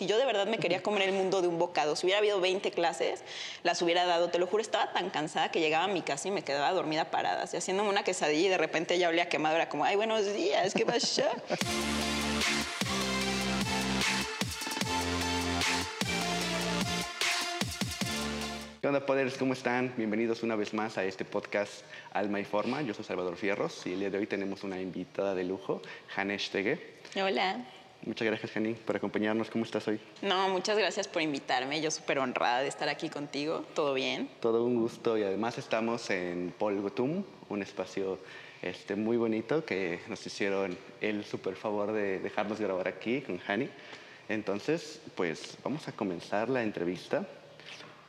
si yo de verdad me quería comer el mundo de un bocado, si hubiera habido 20 clases, las hubiera dado. Te lo juro, estaba tan cansada que llegaba a mi casa y me quedaba dormida parada, así haciéndome una quesadilla y de repente ya olía quemado. Era como, ay, buenos días, ¿qué pasa? ¿Qué onda, poderes? ¿Cómo están? Bienvenidos una vez más a este podcast Alma y Forma. Yo soy Salvador Fierros y el día de hoy tenemos una invitada de lujo, Hanesh Tege. Hola. Muchas gracias, Jani, por acompañarnos. ¿Cómo estás hoy? No, muchas gracias por invitarme. Yo súper honrada de estar aquí contigo. ¿Todo bien? Todo un gusto y además estamos en Paul Gotum, un espacio este, muy bonito que nos hicieron el súper favor de dejarnos grabar aquí con Hani. Entonces, pues vamos a comenzar la entrevista.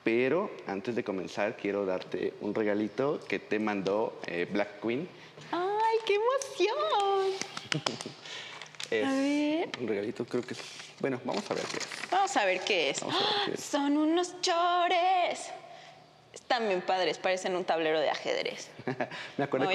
Pero antes de comenzar, quiero darte un regalito que te mandó eh, Black Queen. ¡Ay, qué emoción! Es A ver. Un regalito, creo que es. Bueno, vamos a ver qué es. Vamos a ver qué es. Vamos ver qué ¡Ah! es. Son unos chores. Están bien padres, parecen un tablero de ajedrez. Me acuerdo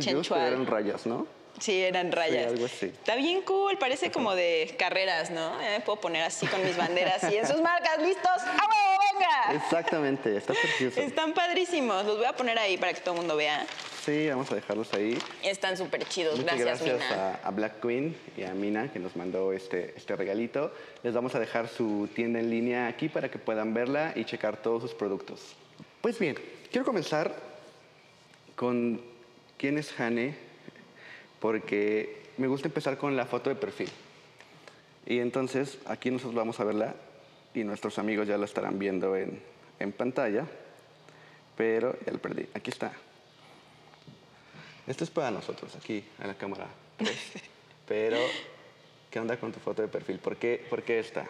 sensual. eran rayas, ¿no? Sí, eran rayas. algo así. Está bien cool, parece como de carreras, ¿no? Ya me puedo poner así con mis banderas y en sus marcas, listos. ¡A venga! Exactamente, está precioso. Están padrísimos, los voy a poner ahí para que todo el mundo vea. Sí, vamos a dejarlos ahí. Están súper chidos, Muchas gracias, gracias, Mina. a, a Black Queen y a Mina que nos mandó este, este regalito. Les vamos a dejar su tienda en línea aquí para que puedan verla y checar todos sus productos. Pues bien, quiero comenzar con quién es Hane, porque me gusta empezar con la foto de perfil. Y entonces aquí nosotros vamos a verla y nuestros amigos ya la estarán viendo en, en pantalla, pero ya la perdí. Aquí está. Esto es para nosotros, aquí, en la cámara 3. Pero, ¿qué onda con tu foto de perfil? ¿Por qué, por qué esta?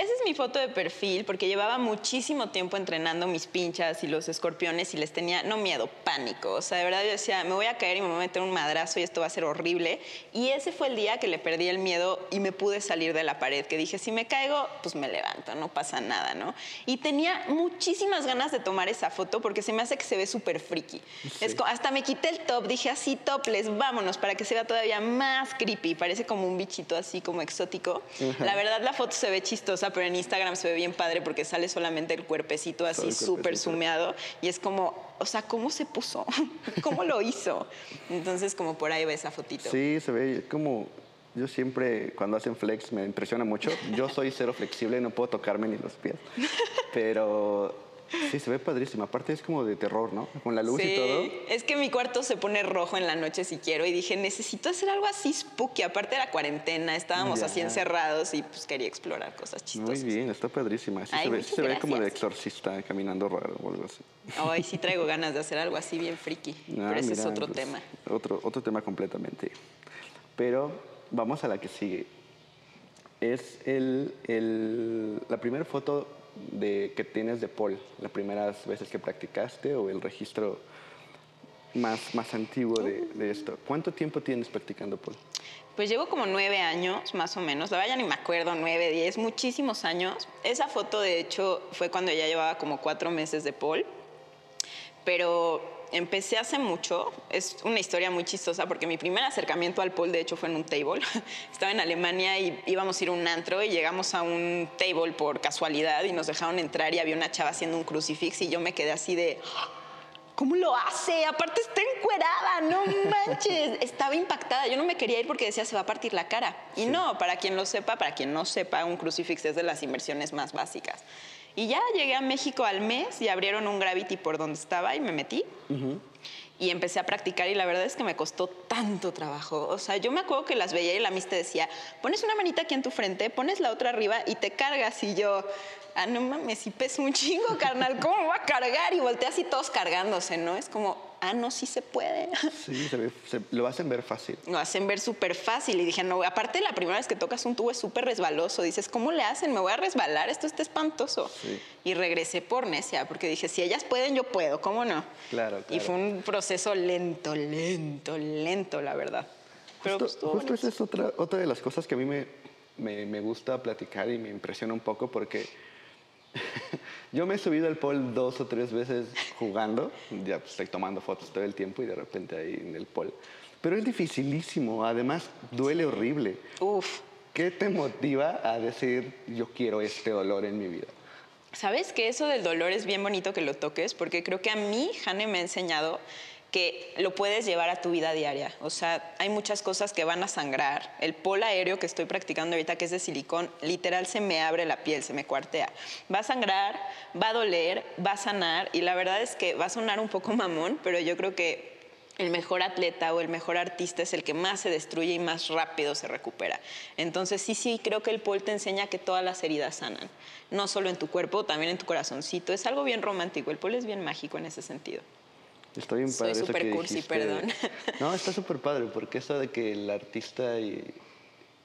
Esa es mi foto de perfil porque llevaba muchísimo tiempo entrenando mis pinchas y los escorpiones y les tenía, no miedo, pánico. O sea, de verdad yo decía, me voy a caer y me voy a meter un madrazo y esto va a ser horrible. Y ese fue el día que le perdí el miedo y me pude salir de la pared, que dije, si me caigo, pues me levanto, no pasa nada, ¿no? Y tenía muchísimas ganas de tomar esa foto porque se me hace que se ve súper friki. Es co- hasta me quité el top, dije así, topless, vámonos, para que se vea todavía más creepy. Parece como un bichito así como exótico. La verdad, la foto se ve chistosa, pero en Instagram se ve bien padre porque sale solamente el cuerpecito así súper sumeado y es como, o sea, ¿cómo se puso? ¿Cómo lo hizo? Entonces, como por ahí va esa fotito. Sí, se ve como... Yo siempre, cuando hacen flex, me impresiona mucho. Yo soy cero flexible, no puedo tocarme ni los pies. Pero sí, se ve padrísimo. Aparte es como de terror, ¿no? Con la luz Sí, y todo. es que mi cuarto se pone rojo en la noche si quiero y dije, necesito hacer algo así spooky. Aparte de la cuarentena, estábamos Ya. así encerrados y pues quería explorar cosas Muy chistosas. bien, está padrísima. Sí Ay, se ve, muchas se ve como de exorcista caminando raro o algo así. Ay, sí traigo ganas de hacer algo así bien friki, Ah, pero ese es otro pues, tema. Otro, otro tema completamente. Pero vamos a la que sigue. Es el, el- la primera foto de, que tienes de Paul, las primeras veces que practicaste o el registro más, más antiguo de, esto. ¿Cuánto tiempo tienes practicando Paul? Pues llevo como nueve años, más o menos. La verdad ya me acuerdo, nueve, diez, muchísimos años. Esa foto, de hecho, fue cuando ya llevaba como cuatro meses de Paul. Pero empecé hace mucho. Es una historia muy chistosa porque mi primer acercamiento al Paul, de hecho, fue en un table. Estaba en Alemania y íbamos a ir a un antro y llegamos a un table por casualidad y nos dejaron entrar y había una chava haciendo un crucifix y yo me quedé así de... ¿Cómo lo hace? Aparte está encuerada, no manches. Estaba impactada. Yo no me quería ir porque decía se va a partir la cara. Y no, para quien lo sepa, para quien no sepa, un crucifix es de las inversiones más básicas. Y ya llegué a México al mes y abrieron un Gravity por donde estaba y me metí. Y empecé a practicar y la verdad es que me costó tanto trabajo. O sea, yo me acuerdo que las veía y la mis te decía, pones una manita aquí en tu frente, pones la otra arriba y te cargas. Y yo, ah, no mames, si peso un chingo, carnal, ¿cómo me va a cargar? Y volteé así todos cargándose, ¿no? Es como, ah, no, sí se puede. Sí, se ve- se- lo hacen ver fácil. Lo hacen ver súper fácil y dije, no, aparte la primera vez que tocas un tubo es súper resbaloso. Dices, ¿cómo le hacen? Me voy a resbalar, esto está espantoso. Sí. Y regresé por necia, porque dije, si ellas pueden, yo puedo, ¿cómo no? Claro, Y claro. fue un proceso lento, lento, lento, la verdad. Pero pues, Justo, bonito. esa es otra, otra de las cosas que a mí me, me, me gusta platicar y me impresiona un poco porque yo me he subido al pole dos o tres veces jugando, ya pues, estoy tomando fotos todo el tiempo y de repente ahí en el pole. Pero es dificilísimo, además duele horrible. Uf, ¿Qué te motiva a decir yo quiero este dolor en mi vida? ¿Sabes que eso del dolor es bien bonito que lo toques? Porque creo que a mí, Jane me ha enseñado que lo puedes llevar a tu vida diaria. O sea, hay muchas cosas que van a sangrar. El pol aéreo que estoy practicando ahorita, que es de silicón, literal se me abre la piel, se me cuartea. Va a sangrar, va a doler, va a sanar y la verdad es que va a sonar un poco mamón, pero yo creo que el mejor atleta o el mejor artista es el que más se destruye y más rápido se recupera. Entonces sí, sí, creo que el pol te enseña que todas las heridas sanan, no solo en tu cuerpo, también en tu corazoncito. Es algo bien romántico, el pol es bien mágico en ese sentido. Está bien padre Soy súper cursi, dijiste. perdón. No, está súper padre, porque eso de que el artista y-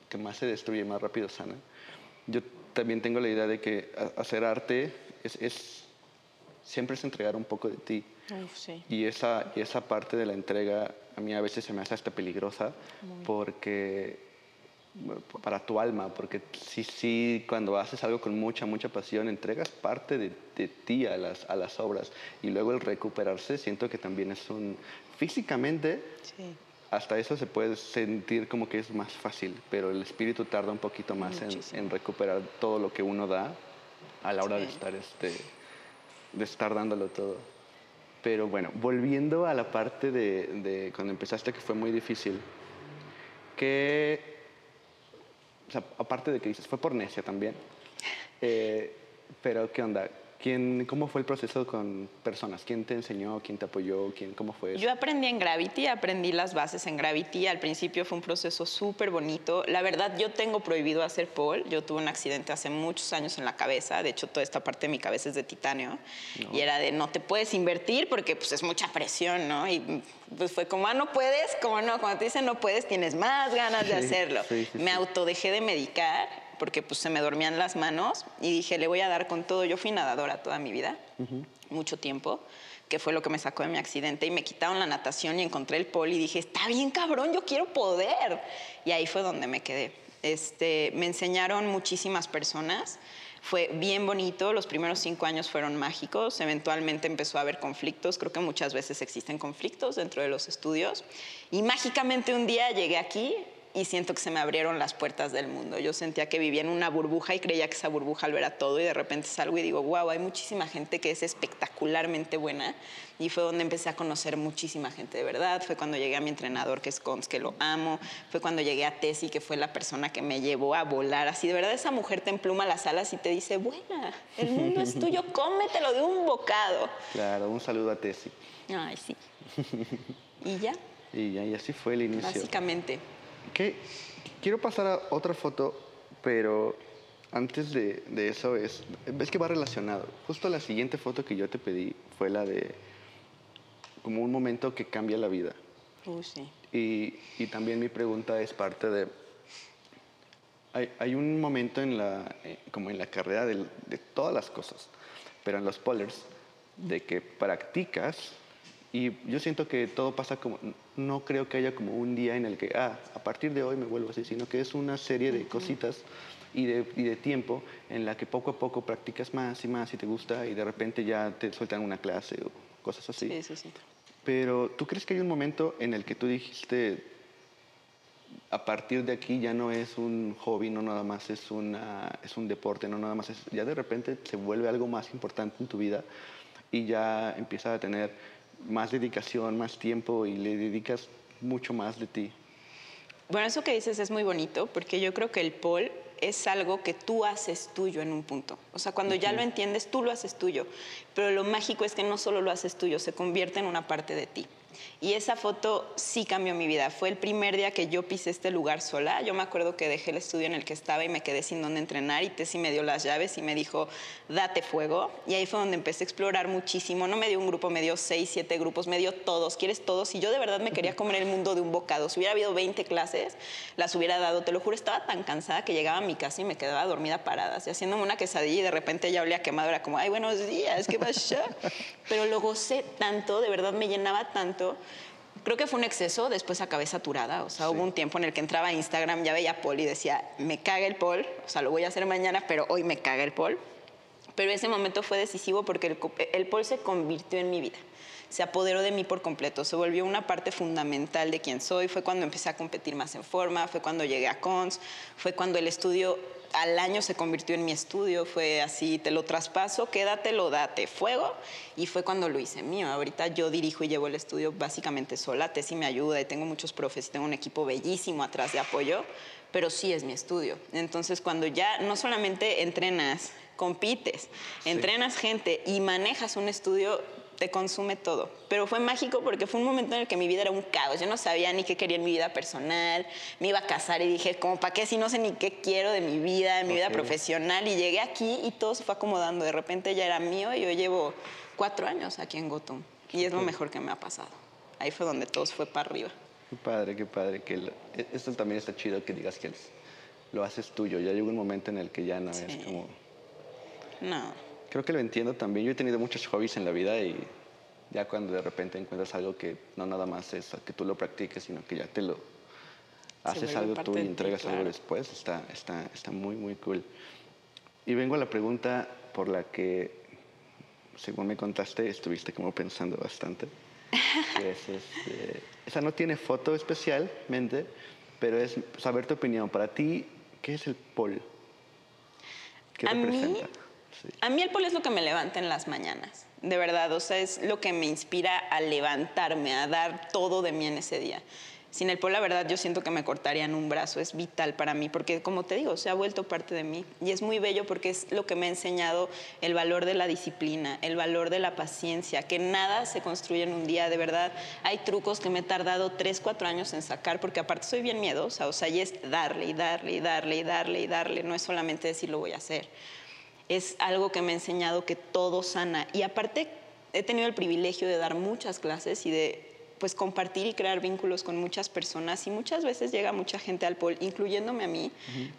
que más se destruye, más rápido sana. Yo también tengo la idea de que hacer arte es, es- siempre es entregar un poco de ti. Uf, sí. Y esa, y esa parte de la entrega a mí a veces se me hace hasta peligrosa porque bueno, para tu alma, porque sí, sí, cuando haces algo con mucha, mucha pasión, entregas parte de, de ti a las, a las obras y luego el recuperarse siento que también es un, físicamente, Sí. hasta eso se puede sentir como que es más fácil, pero el espíritu tarda un poquito más en, en recuperar todo lo que uno da a la hora de Sí. estar, este, de estar dándolo todo. Pero bueno, volviendo a la parte de, de cuando empezaste que fue muy difícil, que, o sea, aparte de que dices, fue por necia también, eh, pero ¿qué onda? ¿Quién, ¿Cómo fue el proceso con personas? ¿Quién te enseñó? ¿Quién te apoyó? ¿Quién, ¿Cómo fue eso? Yo aprendí en Gravity, aprendí las bases en Gravity. Al principio fue un proceso súper bonito. La verdad, yo tengo prohibido hacer pole. Yo tuve un accidente hace muchos años en la cabeza. De hecho, toda esta parte de mi cabeza es de titanio. Y era de no te puedes invertir porque pues, es mucha presión, ¿no? Y pues fue como, ah, no puedes, como no. Cuando te dicen no puedes, tienes más ganas de Sí, hacerlo. sí, sí, Me autodejé de medicar porque pues se me dormían las manos y dije, le voy a dar con todo. Yo fui nadadora toda mi vida, mucho tiempo, que fue lo que me sacó de mi accidente y me quitaron la natación y encontré el pol y dije, está bien cabrón, yo quiero poder. Y ahí fue donde me quedé. Este, me enseñaron muchísimas personas. Fue bien bonito, los primeros cinco años fueron mágicos, eventualmente empezó a haber conflictos, creo que muchas veces existen conflictos dentro de los estudios y mágicamente un día llegué aquí y siento que se me abrieron las puertas del mundo. Yo sentía que vivía en una burbuja y creía que esa burbuja lo era todo y de repente salgo y digo, wow, hay muchísima gente que es espectacularmente buena y fue donde empecé a conocer muchísima gente de verdad. Fue cuando llegué a mi entrenador que es Cons, que lo amo. Fue cuando llegué a Tessy, que fue la persona que me llevó a volar. Así de verdad esa mujer te empluma las alas y te dice, buena, el mundo es tuyo, cómetelo de un bocado. Claro, un saludo a Tessy. Ay, sí. Y ya, Y, ya- y así fue el inicio. básicamente. Que quiero pasar a otra foto, pero antes de, de eso es, es que va relacionado. Justo la siguiente foto que yo te pedí fue la de como un momento que cambia la vida. Uy, sí. Y, y también mi pregunta es parte de, hay, hay un momento en la, eh, como en la carrera del- de, todas las cosas, pero en los polers, de que practicas y yo siento que todo pasa como, no creo que haya como un día en el que, ah, a partir de hoy me vuelvo así, sino que es una serie de cositas y de, y de tiempo en la que poco a poco practicas más y más y te gusta y de repente ya te sueltan una clase o cosas así. Sí, sí, sí. Pero ¿tú crees que hay un momento en el que tú dijiste, a partir de aquí ya no es un hobby, no nada más es, una, es un deporte, no nada más es, ya de repente se vuelve algo más importante en tu vida y ya empiezas a tener más dedicación, más tiempo y le dedicas mucho más de ti? Bueno, eso que dices es muy bonito porque yo creo que el pole es algo que tú haces tuyo en un punto. O sea, cuando ya lo entiendes, tú lo haces tuyo. Pero lo mágico es que no solo lo haces tuyo, se convierte en una parte de ti. Y esa foto sí cambió mi vida. Fue el primer día que yo pisé este lugar sola. Yo me acuerdo que dejé el estudio en el que estaba y me quedé sin dónde entrenar y Tessy me dio las llaves y me dijo, date fuego. Y ahí fue donde empecé a explorar muchísimo. No me dio un grupo, me dio seis, siete grupos, me dio todos. ¿Quieres todos? Y yo de verdad me quería comer el mundo de un bocado. Si hubiera habido 20 clases, las hubiera dado. Te lo juro, estaba tan cansada que llegaba a mi casa y me quedaba dormida parada, así, haciéndome una quesadilla y de repente ya olía quemado. Era como, ay, buenos días, ¿qué pasa? Pero lo gocé tanto, de verdad me llenaba tanto. Creo que fue un exceso, después acabé saturada. O sea, hubo un tiempo en el que entraba a Instagram, ya veía Paul y decía, me caga el Paul, o sea, lo voy a hacer mañana, pero hoy me caga el Paul. Pero ese momento fue decisivo porque el, el Paul se convirtió en mi vida. se apoderó de mí por completo, se volvió una parte fundamental de quién soy, fue cuando empecé a competir más en forma, fue cuando llegué a Cons, fue cuando el estudio al año se convirtió en mi estudio, fue así, te lo traspaso, quédatelo, date fuego, y fue cuando lo hice mío. Ahorita yo dirijo y llevo el estudio básicamente sola, Tessy me ayuda y tengo muchos profes tengo un equipo bellísimo atrás de apoyo, pero sí es mi estudio. Entonces cuando ya no solamente entrenas, compites, entrenas gente y manejas un estudio, te consume todo. Pero fue mágico porque fue un momento en el que mi vida era un caos. Yo no sabía ni qué quería en mi vida personal. Me iba a casar y dije, como, ¿para qué si no sé ni qué quiero de mi vida, de mi vida profesional? Y llegué aquí y todo se fue acomodando. De repente ya era mío y yo llevo cuatro años aquí en Gotum. Y es lo mejor que me ha pasado. Ahí fue donde todo fue para arriba. Qué padre, qué padre. Que e, esto también está chido que digas que lo haces tuyo. Ya llegó un momento en el que ya no es como... No creo que lo entiendo también. Yo he tenido muchos hobbies en la vida y ya cuando de repente encuentras algo que no nada más es que tú lo practiques, sino que ya te lo haces algo tú y entregas algo después, está, está, está muy, muy cool. Y vengo a la pregunta por la que, según me contaste, estuviste como pensando bastante. es este, esa no tiene foto especialmente, pero es saber tu opinión. Para ti, ¿qué es el pol? ¿Qué representa? A mí el pol es lo que me levanta en las mañanas, de verdad, o sea, es lo que me inspira a levantarme, a dar todo de mí en ese día. Sin el pol, la verdad, yo siento que me cortarían un brazo, es vital para mí, porque como te digo, se ha vuelto parte de mí. Y es muy bello porque es lo que me ha enseñado el valor de la disciplina, el valor de la paciencia, que nada se construye en un día, de verdad. Hay trucos que me he tardado tres, cuatro años en sacar, porque aparte soy bien miedosa, o sea, y es darle y darle y darle y darle y darle, no es solamente decir lo voy a hacer es algo que me ha enseñado que todo sana. Y aparte he tenido el privilegio de dar muchas clases y de pues compartir y crear vínculos con muchas personas y muchas veces llega mucha gente al pol, incluyéndome a mí,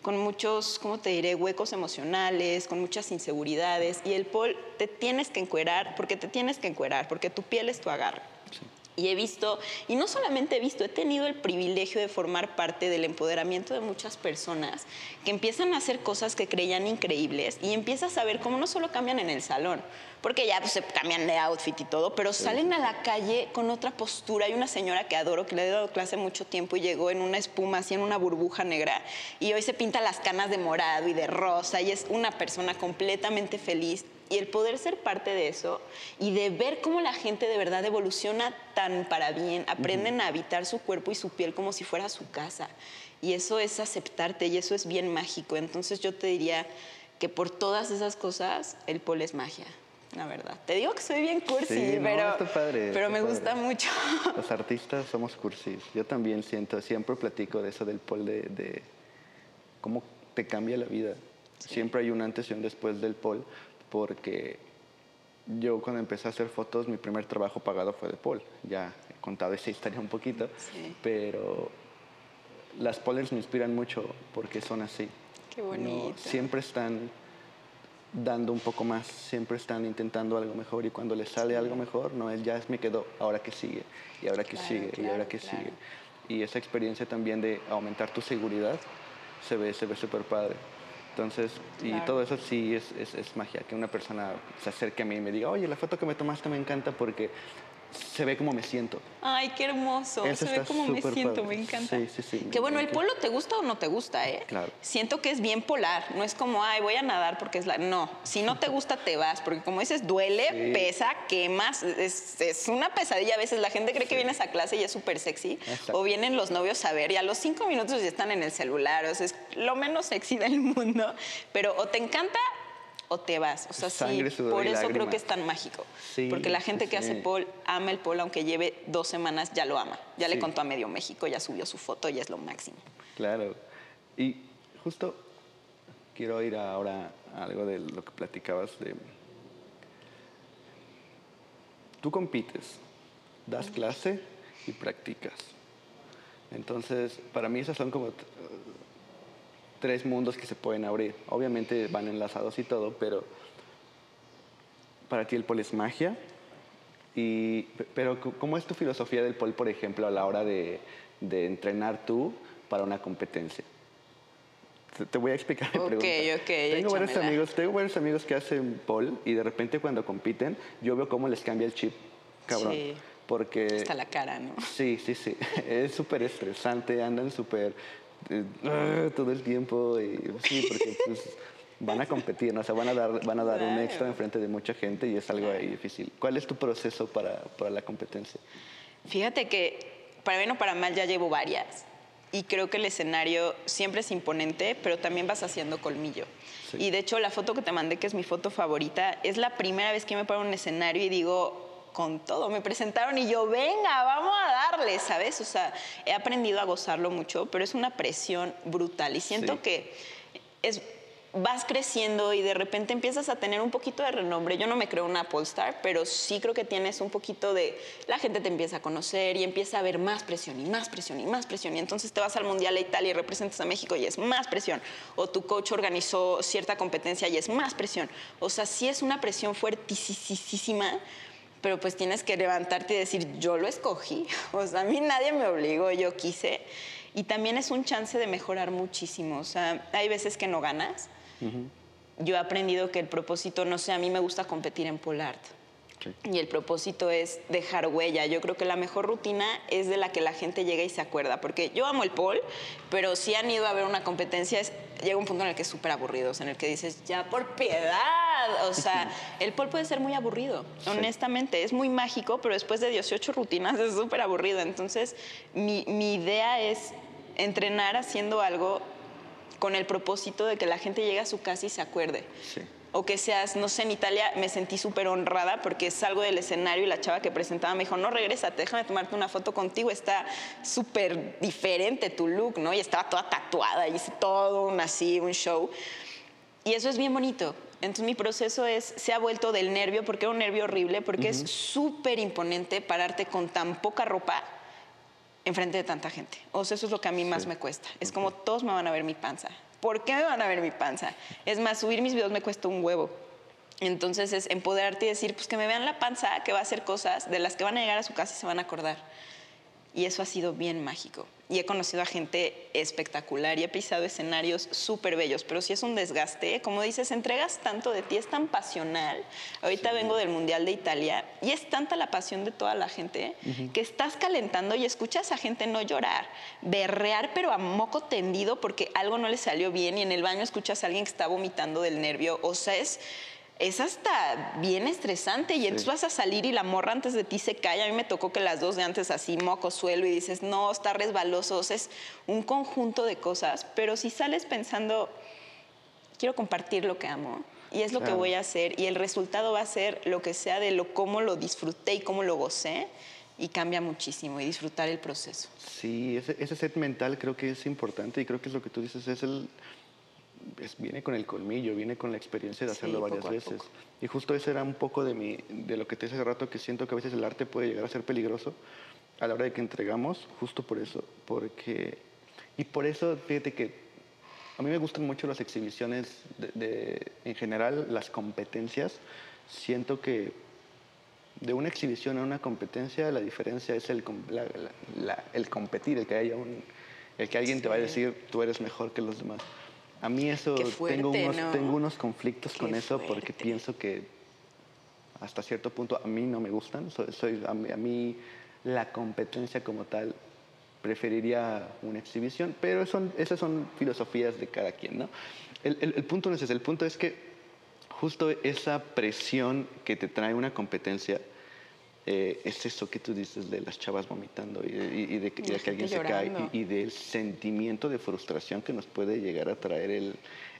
con muchos, ¿cómo te diré?, huecos emocionales, con muchas inseguridades y el pol te tienes que encuerar porque te tienes que encuerar, porque tu piel es tu agarre. Y he visto, y no solamente he visto, he tenido el privilegio de formar parte del empoderamiento de muchas personas que empiezan a hacer cosas que creían increíbles y empiezas a ver cómo no solo cambian en el salón, porque ya pues, se cambian de outfit y todo, pero salen a la calle con otra postura. Hay una señora que adoro, que le he dado clase mucho tiempo y llegó en una espuma, así en una burbuja negra, y hoy se pinta las canas de morado y de rosa y es una persona completamente feliz y el poder ser parte de eso y de ver cómo la gente de verdad evoluciona tan para bien, aprenden a habitar su cuerpo y su piel como si fuera su casa. Y eso es aceptarte y eso es bien mágico. Entonces yo te diría que por todas esas cosas el pol es magia, la verdad. Te digo que soy bien cursi, pero, pero me gusta mucho. Los artistas somos cursis. Yo también siento, siempre platico de eso del pol de, de cómo te cambia la vida. Siempre hay un antes y un después del pol porque yo cuando empecé a hacer fotos, mi primer trabajo pagado fue de Paul. Ya he contado esa historia un poquito, pero las polers me inspiran mucho porque son así. Qué bonito. siempre están dando un poco más, siempre están intentando algo mejor y cuando les sale algo mejor, no es ya es me quedó, ahora que sigue, y ahora que sigue, y ahora que sigue. Y esa experiencia también de aumentar tu seguridad se ve se ve súper padre. Entonces, y todo eso sí es, es, es, magia, que una persona se acerque a mí y me diga, oye, la foto que me tomaste me encanta porque se ve como me siento. Ay, qué hermoso. se ve como me siento, me encanta. Sí, sí, sí. Que bueno, el polo te gusta o no te gusta, ¿eh? Claro. Siento que es bien polar. No es como, ay, voy a nadar porque es la. No. Si no te gusta, te vas. Porque como dices, duele, pesa, quemas. Es, es, una pesadilla. A veces la gente cree que vienes a clase y es súper sexy. O vienen los novios a ver y a los cinco minutos ya están en el celular. O sea, es lo menos sexy del mundo. Pero o te encanta o te vas. O sea, sí, por eso creo que es tan mágico. porque la gente que hace pol ama el pol, aunque lleve dos semanas, ya lo ama. Ya le contó a medio México, ya subió su foto, ya es lo máximo. Claro. Y justo quiero ir ahora a algo de lo que platicabas de... Tú compites, das clase y practicas. Entonces, para mí esas son como tres mundos que se pueden abrir. Obviamente van enlazados y todo, pero para ti el pol es magia. Y, pero ¿cómo es tu filosofía del pol, por ejemplo, a la hora de, de entrenar tú para una competencia? Te, voy a explicar mi pregunta. tengo varios, amigos, tengo varios amigos que hacen pol y de repente cuando compiten yo veo cómo les cambia el chip. cabrón. Sí. Porque... Hasta la cara, ¿no? Sí, sí, sí. Es súper estresante, andan súper eh, ah, todo el tiempo y sí, porque pues, van a competir, ¿no? O sea, van a dar, van a dar un extra enfrente de mucha gente y es algo ahí difícil. ¿Cuál es tu proceso para, para la competencia? Fíjate que para bien o para mal ya llevo varias y creo que el escenario siempre es imponente, pero también vas haciendo colmillo. Sí. Y de hecho la foto que te mandé, que es mi foto favorita, es la primera vez que me paro en un escenario y digo, con todo, me presentaron y yo, venga, vamos a darle, ¿sabes? O sea, he aprendido a gozarlo mucho, pero es una presión brutal y siento Sí. que es vas creciendo y de repente empiezas a tener un poquito de renombre. Yo no me creo una Polestar, pero sí creo que tienes un poquito de... La gente te empieza a conocer y empieza a haber más presión y más presión y más presión. Y entonces te vas al Mundial a Italia y representas a México y es más presión. O tu coach organizó cierta competencia y es más presión. O sea, sí es una presión fuertísima, pero pues tienes que levantarte y decir, yo lo escogí. O sea, a mí nadie me obligó, yo quise. Y también es un chance de mejorar muchísimo. O sea, hay veces que no ganas. Yo he aprendido que el propósito, no sé, a mí me gusta competir en pole art. Sí. Y el propósito es dejar huella. Yo creo que la mejor rutina es de la que la gente llega y se acuerda. Porque yo amo el pole, pero si han ido a ver una competencia, es- llega un punto en el que es súper aburrido, en el que dices, ya por piedad. O sea, el pole puede ser muy aburrido, Sí. honestamente. Es muy mágico, pero después de 18 rutinas es súper aburrido. Entonces, mi, mi idea es entrenar haciendo algo con el propósito de que la gente llegue a su casa y se acuerde Sí. O que seas, no sé, en Italia me sentí súper honrada porque salgo del escenario y la chava que presentaba me dijo, no, regrésate, déjame tomarte una foto contigo, está súper diferente tu look, ¿no? Y estaba toda tatuada, y hice todo un así, un show. Y eso es bien bonito. Entonces mi proceso es, se ha vuelto del nervio, porque era un nervio horrible, porque es súper imponente pararte con tan poca ropa enfrente de tanta gente. O sea, eso es lo que a mí más Sí. me cuesta. Es como todos me van a ver mi panza. ¿Por qué me van a ver mi panza? Es más, subir mis videos me cuesta un huevo. Entonces es empoderarte y decir, pues que me vean la panza, que va a hacer cosas de las que van a llegar a su casa y se van a acordar. Y eso ha sido bien mágico. Y he conocido a gente espectacular y he pisado escenarios súper bellos, pero sí es un desgaste. Como dices, entregas tanto de ti, es tan pasional. Ahorita vengo del Mundial de Italia y es tanta la pasión de toda la gente que estás calentando y escuchas a gente no llorar, berrear, pero a moco tendido porque algo no le salió bien y en el baño escuchas a alguien que está vomitando del nervio. O sea, es es hasta bien estresante y entonces vas a salir y la morra antes de ti se cae. A mí me tocó que las dos de antes así, moco, suelo, y dices, no, está resbaloso. O sea, es un conjunto de cosas, pero si sales pensando, quiero compartir lo que amo y es lo que voy a hacer y el resultado va a ser lo que sea de lo cómo lo disfruté y cómo lo gocé y cambia muchísimo y disfrutar el proceso. Sí, ese, ese set mental creo que es importante y creo que es lo que tú dices, es el... es- viene con el colmillo, viene con la experiencia de Sí, hacerlo varias veces. poco. Y justo ese era un poco de, mi, de lo que te dije hace rato, que siento que a veces el arte puede llegar a ser peligroso a la hora de que entregamos, justo por eso, porque... Y por eso, fíjate que a mí me gustan mucho las exhibiciones, de, de- en general las competencias. Siento que de una exhibición a una competencia la diferencia es el, com- la- la- la- el competir, el que haya un, el que alguien te va a decir tú eres mejor que los demás. A mí eso fuerte, tengo unos ¿no? tengo unos conflictos Qué con eso porque fuerte. pienso que hasta cierto punto a mí no me gustan. Soy, soy- a, mí, a mí la competencia como tal preferiría una exhibición, pero son, esas son filosofías de cada quien, ¿no? El, el- el punto no es ese, el punto es que justo esa presión que te trae una competencia eh, es eso que tú dices de las chavas vomitando y, de- y- y de, que- Y y de la que alguien se cae y del sentimiento de frustración que nos puede llegar a traer el,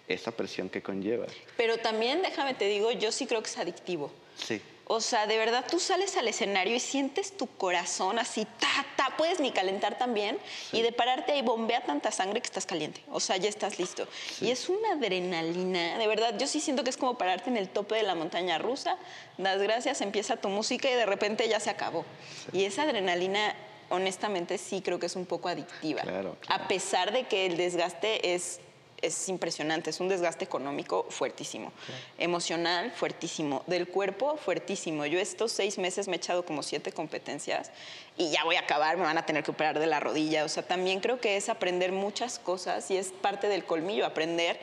esa presión que conlleva. Pero también, déjame te digo, yo sí creo que es adictivo. Sí, O sea, de verdad tú sales al escenario y sientes tu corazón así, ta, ta, puedes ni calentar también Sí. y de pararte ahí bombea tanta sangre que estás caliente. O sea, ya estás listo. Sí. Y es una adrenalina, de verdad, yo sí siento que es como pararte en el tope de la montaña rusa, das gracias, empieza tu música y de repente ya se acabó. Y esa adrenalina, honestamente, sí creo que es un poco adictiva. Claro, claro. A pesar de que el desgaste es es impresionante, es un desgaste económico fuertísimo, emocional fuertísimo, del cuerpo fuertísimo. Yo estos seis meses me he echado como siete competencias y ya voy a acabar, me van a tener que operar de la rodilla. O sea, también creo que es aprender muchas cosas y es parte del colmillo, aprender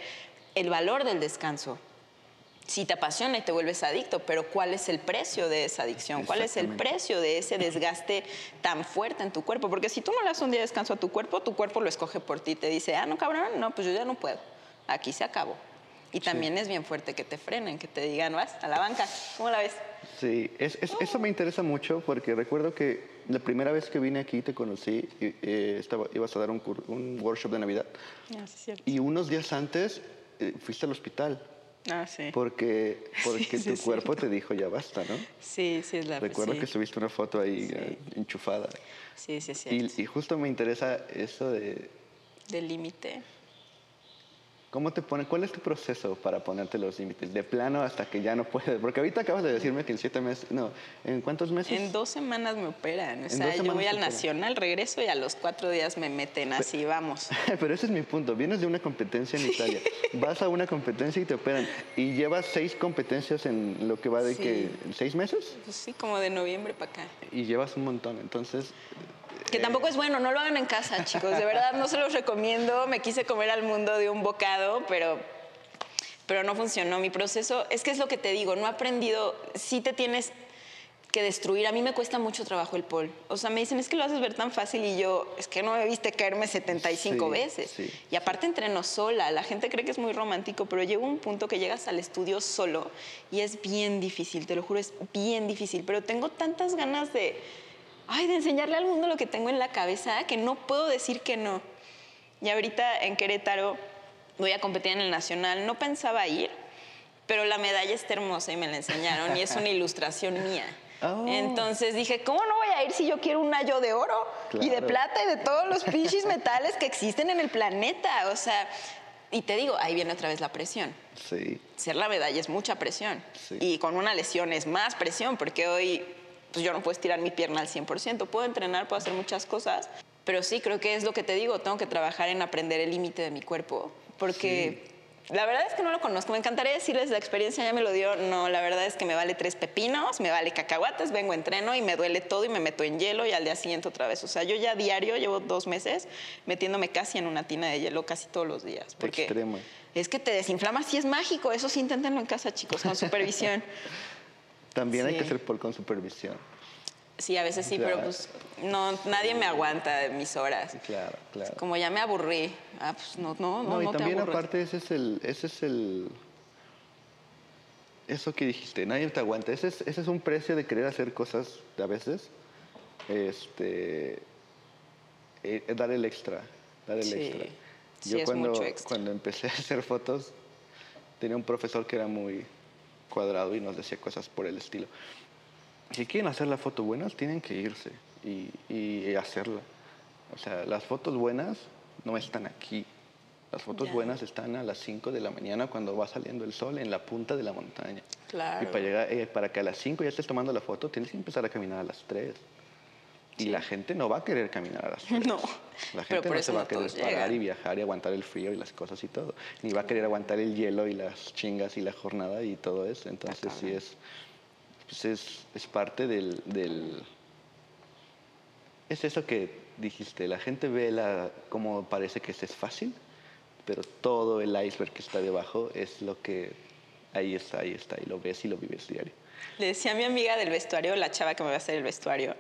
el valor del descanso. Sí te apasiona y te vuelves adicto, pero ¿cuál es el precio de esa adicción? ¿Cuál es el precio de ese desgaste tan fuerte en tu cuerpo? Porque si tú no le das un día de descanso a tu cuerpo, tu cuerpo lo escoge por ti. Te dice, ah, no, cabrón, no, pues yo ya no puedo. Aquí se acabó. Y también es bien fuerte que te frenen, que te digan, vas a la banca. ¿Cómo la ves? Sí, es, eso me interesa mucho porque recuerdo que la primera vez que vine aquí te conocí, eh, estaba, ibas a dar un, un workshop de Navidad. Ah, sí, cierto. Y unos días antes eh, fuiste al hospital. Ah, sí. Porque, porque tu cuerpo te dijo ya basta, ¿no? Sí, sí, es la Recuerdo que subiste una foto ahí eh, enchufada. Sí, sí, sí. Y, y, justo me interesa eso de... Del límite. ¿Cómo te pone, ¿Cuál es tu proceso para ponerte los límites? De plano hasta que ya no puedes. Porque ahorita acabas de decirme que en siete meses. No, ¿en cuántos meses? En dos semanas me operan. O sea, yo voy al Nacional, regreso y a los cuatro días me meten así, vamos. Pero ese es mi punto. Vienes de una competencia en Italia. vas a una competencia y te operan. Y llevas seis competencias en lo que va de que. ¿Seis meses? Pues sí, como de noviembre para acá. Y llevas un montón. Entonces, que tampoco es bueno, no lo hagan en casa, chicos. De verdad, no se los recomiendo. Me quise comer al mundo de un bocado, pero, pero no funcionó. Mi proceso, es que es lo que te digo, no he aprendido. Sí te tienes que destruir. A mí me cuesta mucho trabajo el pol. O sea, me dicen, es que lo haces ver tan fácil y yo, es que no me viste caerme 75 veces. y aparte entreno sola. La gente cree que es muy romántico, pero llega un punto que llegas al estudio solo y es bien difícil, te lo juro, es bien difícil. Pero tengo tantas ganas de ay, de enseñarle al mundo lo que tengo en la cabeza, que no puedo decir que no. Y ahorita en Querétaro voy a competir en el Nacional. No pensaba ir, pero la medalla está hermosa y me la enseñaron y es una ilustración mía. Oh. Entonces dije, ¿cómo no voy a ir si yo quiero un ayo de oro y de plata y de todos los pinches metales que existen en el planeta? O sea, y te digo, ahí viene otra vez la presión. Sí. Ser la medalla es mucha presión. Y con una lesión es más presión, porque hoy pues yo no puedo estirar mi pierna al 100%. Puedo entrenar, puedo hacer muchas cosas, pero sí, creo que es lo que te digo, tengo que trabajar en aprender el límite de mi cuerpo, porque la verdad es que no lo conozco. Me encantaría decirles, la experiencia ya me lo dio. No, la verdad es que me vale tres pepinos, me vale cacahuates, vengo, entreno y me duele todo y me meto en hielo y al día siguiente otra vez. O sea, yo ya diario llevo dos meses metiéndome casi en una tina de hielo casi todos los días. Porque Extremo. es que te desinflamas y es mágico. Eso sí, inténtenlo en casa, chicos, con supervisión. También hay que hacer por con supervisión. Sí, a veces sí, pero pues no, nadie me aguanta mis horas. Claro, claro. Como ya me aburrí, ah, pues no, no, no. No, y también aparte ese es el, ese es el, eso que dijiste, nadie te aguanta. Ese es, ese es un precio de querer hacer cosas a veces, este, eh, dar el extra, dar el extra. Yo cuando, extra. cuando empecé a hacer fotos, tenía un profesor que era muy cuadrado y nos decía cosas por el estilo. Si quieren hacer la foto buena, tienen que irse y, y, hacerla. O sea, las fotos buenas no están aquí. Las fotos buenas están a las 5 de la mañana cuando va saliendo el sol en la punta de la montaña. Claro. Y para, llegar, eh, para que a las 5 ya estés tomando la foto, tienes que empezar a caminar a las 3. Y la gente no va a querer caminar a las 3. No. La gente no se va a querer parar y viajar y aguantar el frío y las cosas y todo. Ni va a querer aguantar el hielo y las chingas y la jornada y todo eso. Entonces sí es, pues es, es, parte del, del, Es eso que dijiste, la gente ve la, como parece que es fácil, pero todo el iceberg que está debajo es lo que ahí está, ahí está, y lo ves y lo vives diario. Le decía a mi amiga del vestuario, la chava que me va a hacer el vestuario,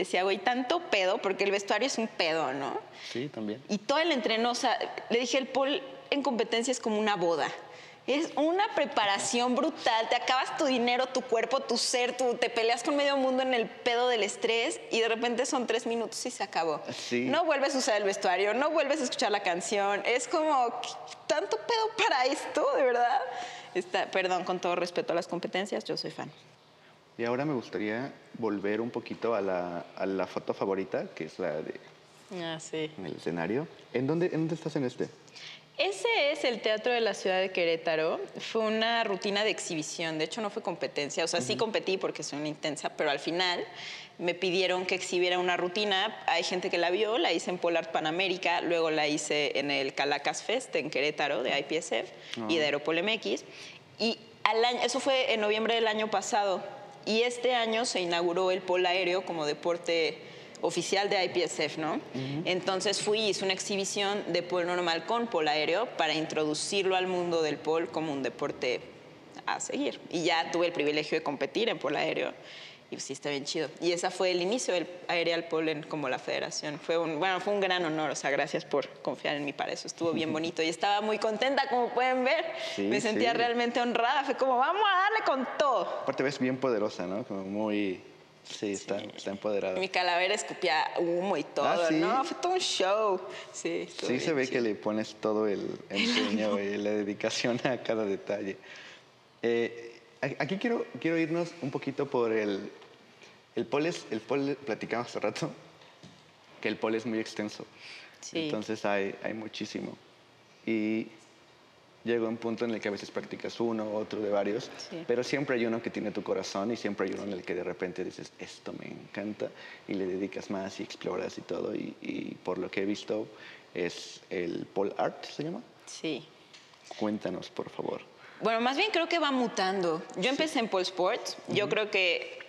decía, güey, tanto pedo, porque el vestuario es un pedo, ¿no? Sí, también. Y todo el entreno, o sea, le dije, el pol en competencia es como una boda. Es una preparación brutal. Te acabas tu dinero, tu cuerpo, tu ser, tú te peleas con medio mundo en el pedo del estrés y de repente son tres minutos y se acabó. Sí. No vuelves a usar el vestuario, no vuelves a escuchar la canción. Es como, ¿tanto pedo para esto, de verdad? Está, perdón, con todo respeto a las competencias, yo soy fan. Y ahora me gustaría volver un poquito a la, a la foto favorita, que es la de... Ah, sí. En el escenario. ¿En dónde, ¿En dónde estás en este? Ese es el Teatro de la Ciudad de Querétaro. Fue una rutina de exhibición, de hecho no fue competencia, o sea, sí competí porque soy una intensa, pero al final me pidieron que exhibiera una rutina. Hay gente que la vio, la hice en Polar Panamérica, luego la hice en el Calacas Fest en Querétaro de IPSF y de Aeropol MX. Y al año, eso fue en noviembre del año pasado. Y este año se inauguró el polo aéreo como deporte oficial de IPSF, ¿no? Entonces fui y hice una exhibición de polo normal con polo aéreo para introducirlo al mundo del polo como un deporte a seguir. Y ya tuve el privilegio de competir en polo aéreo y pues sí está bien chido. Y ese fue el inicio del Aerial Pole en como la federación. Fue un, bueno, fue un gran honor, o sea, gracias por confiar en mí para eso. Estuvo bien bonito y estaba muy contenta, como pueden ver. Sí, Me sentía sí. realmente honrada, fue como, vamos a darle con todo. Aparte ves bien poderosa, ¿no? Como muy... Sí, está, está empoderada. Mi calavera escupía humo y todo, Ah, ¿sí? ¿no? Fue todo un show. Sí, Sí se ve chido. que le pones todo el empeño y la dedicación a cada detalle. Eh, aquí quiero, quiero irnos un poquito por el... El pole, es- el pole, platicamos hace rato, que el pole es muy extenso. Sí. Entonces hay, hay muchísimo. Y llega un punto en el que a veces practicas uno, otro de varios, Sí. pero siempre hay uno que tiene tu corazón y siempre hay uno en el que de repente dices, esto me encanta, y le dedicas más y exploras y todo. Y, y por lo que he visto es el pole art, ¿se llama? Sí. Cuéntanos, por favor. Bueno, más bien creo que va mutando. Yo empecé en Pole Sports. Yo creo que,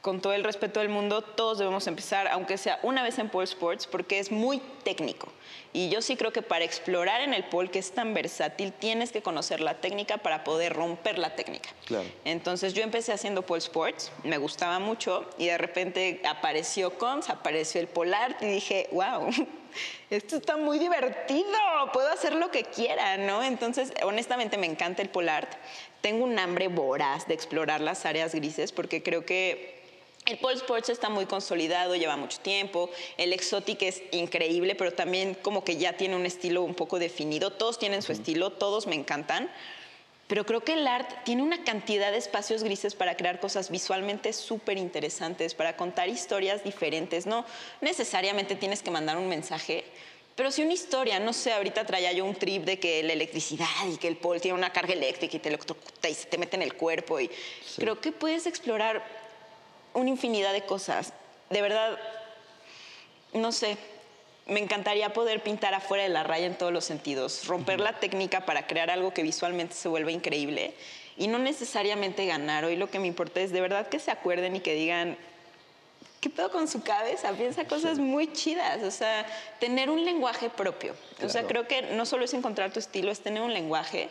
con todo el respeto del mundo, todos debemos empezar, aunque sea una vez en Pole Sports, porque es muy técnico. Y yo sí creo que para explorar en el pole, que es tan versátil, tienes que conocer la técnica para poder romper la técnica. Claro. Entonces yo empecé haciendo pole sports, me gustaba mucho y de repente apareció Cons, apareció el Polar y dije, wow, esto está muy divertido, puedo hacer lo que quiera, ¿no? Entonces honestamente me encanta el Polar. Tengo un hambre voraz de explorar las áreas grises porque creo que el pole sports está muy consolidado, lleva mucho tiempo. El exotic es increíble, pero también como que ya tiene un estilo un poco definido. Todos tienen su estilo, todos me encantan. Pero creo que el art tiene una cantidad de espacios grises para crear cosas visualmente súper interesantes, para contar historias diferentes. No necesariamente tienes que mandar un mensaje, pero sí una historia. No sé, ahorita traía yo un trip de que la electricidad y que el pole tiene una carga eléctrica y te electrocuta y se te mete en el cuerpo. Y creo que puedes explorar una infinidad de cosas. De verdad, no sé, me encantaría poder pintar afuera de la raya en todos los sentidos, romper la técnica para crear algo que visualmente se vuelva increíble y no necesariamente ganar. Hoy lo que me importa es de verdad que se acuerden y que digan, ¿qué pedo con su cabeza? Piensa cosas muy chidas, o sea, tener un lenguaje propio. O sea, Claro. creo que no solo es encontrar tu estilo, es tener un lenguaje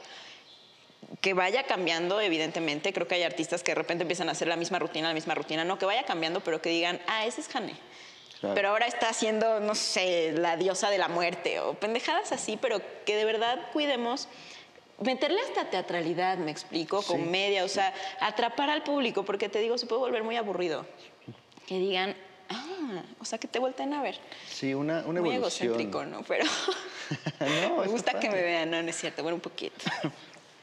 que vaya cambiando, evidentemente. Creo que hay artistas que de repente empiezan a hacer la misma rutina, la misma rutina. No, que vaya cambiando, pero que digan, ah, ese es Jane. Claro. Pero ahora está haciendo, no sé, la diosa de la muerte o pendejadas así, pero que de verdad cuidemos. Meterle hasta teatralidad, me explico, Sí, comedia, o sea, atrapar al público, porque te digo, se puede volver muy aburrido. Que digan, ah, o sea, que te vuelten a ver. Sí, una, una muy evolución. egocéntrico, ¿no? Pero No, me gusta que me vean, no, no es cierto, bueno, un poquito.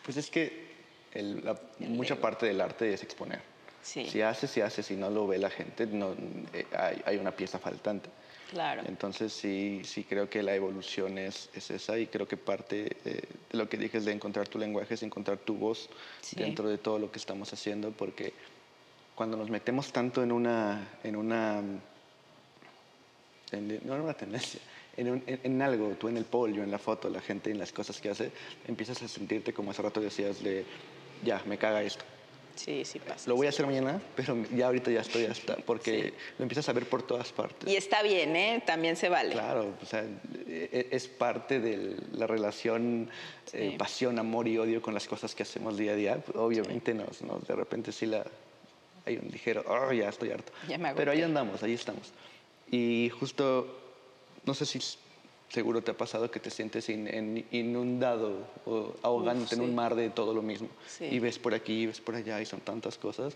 Pues es que el- la- mucha parte del arte es exponer. Sí. Si haces, si haces, si no lo ve la gente, no, eh, hay, hay una pieza faltante. Claro. Entonces sí, sí creo que la evolución es, es esa y creo que parte eh, de lo que dije es de encontrar tu lenguaje, es encontrar tu voz Sí. dentro de todo lo que estamos haciendo, porque cuando nos metemos tanto en una, en una, no en una tendencia, en, un- en- en algo, tú en el pollo, en la foto, la gente, en las cosas que hace, empiezas a sentirte como hace rato decías de, ya, me caga esto. Sí, sí pasa. Lo voy a hacer mañana, pero ya ahorita ya estoy hasta, porque lo empiezas a ver por todas partes. Y está bien, ¿eh? También se vale. Claro, o sea, e- es parte de la relación, eh, Sí. pasión, amor y odio con las cosas que hacemos día a día. Pues, Obviamente nos, nos- de repente sí la, hay un ligero, oh, ya estoy harto. Ya me Pero ahí andamos, ahí estamos. Y justo, no sé si seguro te ha pasado que te sientes in- en- inundado o ahogándote en sí. un mar de todo lo mismo. Sí. Y ves por aquí, y ves por allá y son tantas cosas.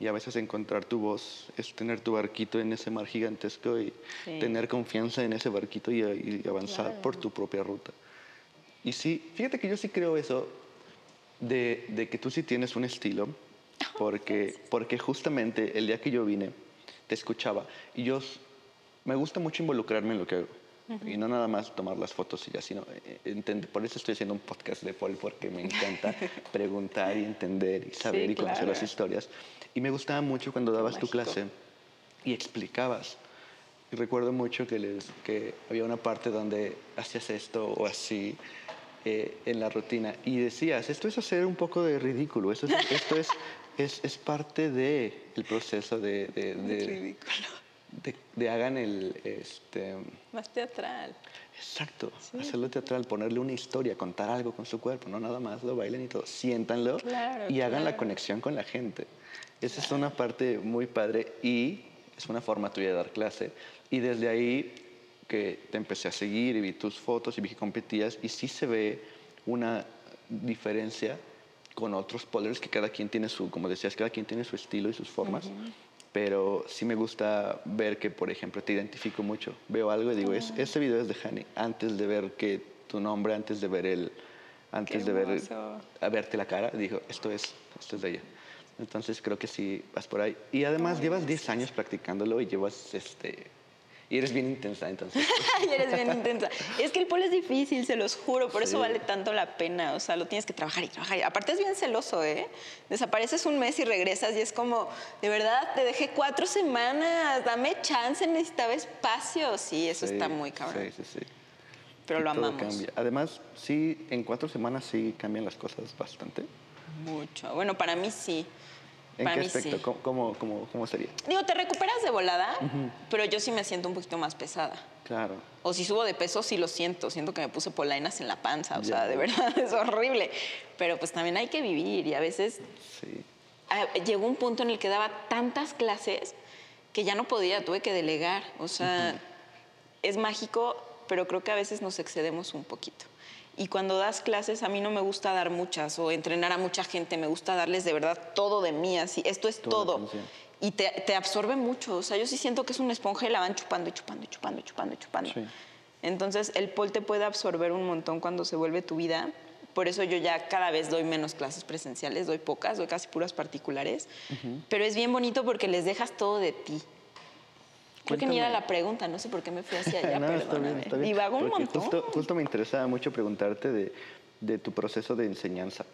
Y a veces encontrar tu voz es tener tu barquito en ese mar gigantesco y Sí. tener confianza en ese barquito y, y avanzar Claro. por tu propia ruta. Y sí, fíjate que yo sí creo eso de, de que tú sí tienes un estilo, porque, porque justamente el día que yo vine te escuchaba y yo me gusta mucho involucrarme en lo que hago. Y no nada más tomar las fotos y ya, sino eh, entender. Por eso estoy haciendo un podcast de Paul, porque me encanta preguntar y entender y saber Sí, y conocer claro. las historias. Y me gustaba mucho cuando dabas tu clase y explicabas. Y recuerdo mucho que, les, que había una parte donde hacías esto o así eh, en la rutina y decías, esto es hacer un poco de ridículo, esto es, esto es, es, es parte del proceso de... de- de- ridículo. De, de hagan el, este, Más teatral. exacto, hacerlo teatral, ponerle una historia, contar algo con su cuerpo, no nada más lo bailen y todo, siéntanlo Claro, y hagan la conexión con la gente. Esa es una parte muy padre y es una forma tuya de dar clase. Y desde ahí que te empecé a seguir y vi tus fotos y vi que competías y sí se ve una diferencia con otros polers que cada quien tiene su, como decías, cada quien tiene su estilo y sus formas. Pero sí me gusta ver que, por ejemplo, te identifico mucho. Veo algo y digo, es, ese video es de Hani. Antes de ver que tu nombre, antes de ver el, antes de ver, a verte la cara, digo, esto es, esto es de ella. Entonces creo que sí vas por ahí. Y además llevas 10 años practicándolo y llevas, este, y eres bien intensa, entonces. Ay, eres bien intensa. Es que el pole es difícil, se los juro, por eso vale tanto la pena. O sea, lo tienes que trabajar y trabajar. Y Aparte es bien celoso, ¿eh? Desapareces un mes y regresas y es como, de verdad, te dejé cuatro semanas, dame chance, necesitaba espacio. Sí, eso Sí, está muy cabrón. Sí, sí, sí. Pero Y lo amamos cambia. Además, sí, en cuatro semanas sí cambian las cosas bastante. mucho. Bueno, para mí sí. ¿En para qué aspecto? sí. ¿Cómo, cómo, cómo- sería? Digo, te recuperas de volada, pero yo sí me siento un poquito más pesada. Claro. O si subo de peso, sí lo siento. Siento que me puse polainas en la panza. O sea, de verdad es horrible. Pero pues también hay que vivir y a veces Sí. llegó un punto en el que daba tantas clases que ya no podía, tuve que delegar. O sea, es mágico, pero creo que a veces nos excedemos un poquito. Y cuando das clases, a mí no me gusta dar muchas o entrenar a mucha gente, me gusta darles de verdad todo de mí, así, esto es todo. Y te, te absorbe mucho, o sea, yo sí siento que es una esponja y la van chupando y chupando y chupando y chupando y chupando. Sí. Entonces, el pol te puede absorber un montón cuando se vuelve tu vida. Por eso yo ya cada vez doy menos clases presenciales, doy pocas, doy casi puras particulares. Pero es bien bonito porque les dejas todo de ti. Creo que ni era la pregunta, no sé por qué me fui hacia allá, no, está bien, perdóname. está bien. Divago un montón. Justo, justo me interesaba mucho preguntarte de, de tu proceso de enseñanza.